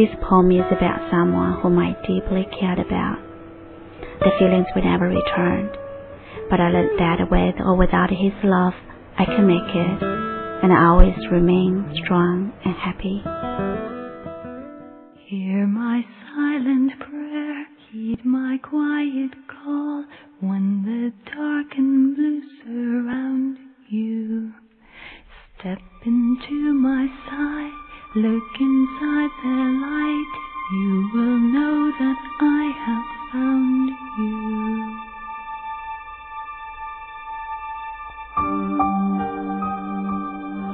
This poem is about someone whom I deeply cared about. The feelings will never return, but I learned that with or without his love, I can make it, and I always remain strong and happy. Hear my silent prayer, heed my quiet call when the dark and blue surround you. Step into my side, look inside the light, you will know that I have found you.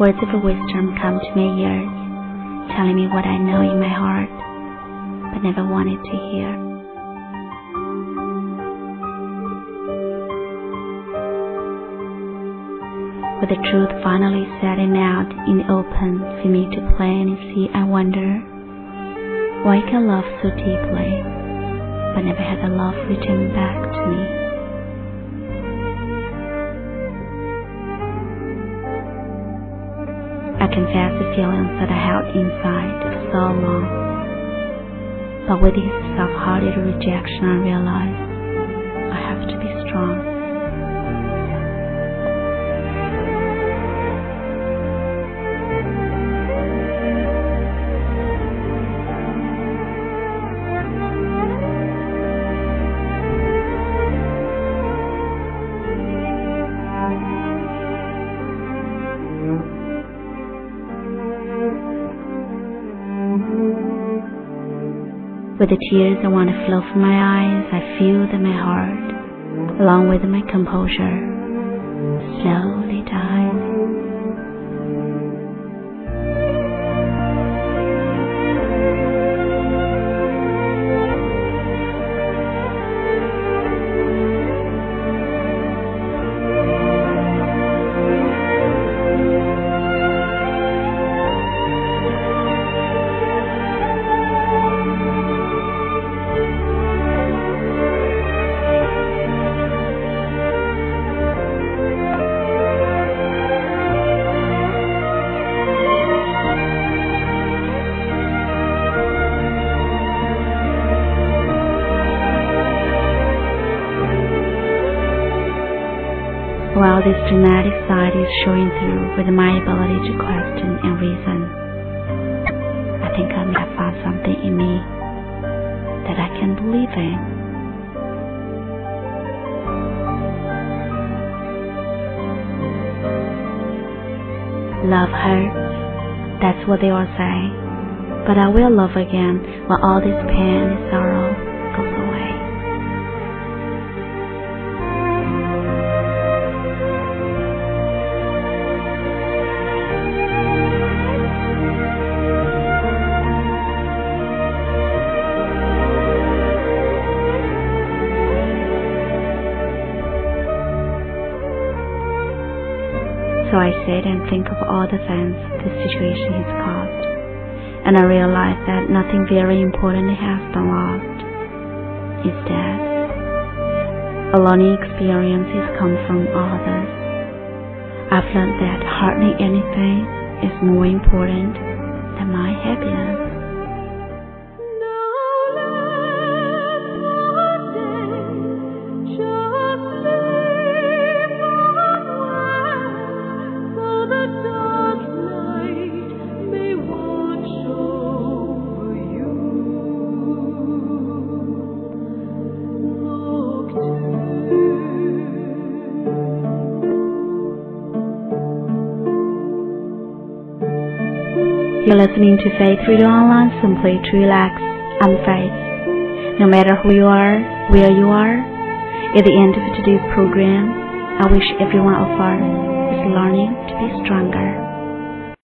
Words of wisdom come to my ears, telling me what I know in my heart, but never wanted to hear. With the truth finally setting out in the open for me to plan and see, I wonder why I can love so deeply, but never had the love return back to me. I confess the feelings that I held inside for so long. But with his soft-hearted rejection, I realized I have to be strong. With the tears that want to flow from my eyes, I feel that my heart, along with my composure, slowly dies. While this dramatic side is showing through with my ability to question and reason. I think I may have found something in me that I can believe in. Love hurts, that's what they all say. But I will love again when all this pain and sorrow So I sit and think of all the things this situation has caused, and I realize that nothing very important has been lost. Instead, a learning experiences come from all this. I've learned that hardly anything is more important than my happiness. You're listening to Faith Radio Online simply to relax. I'm Faith. No matter who you are, where you are, at the end of today's program, I wish everyone of us is learning to be stronger.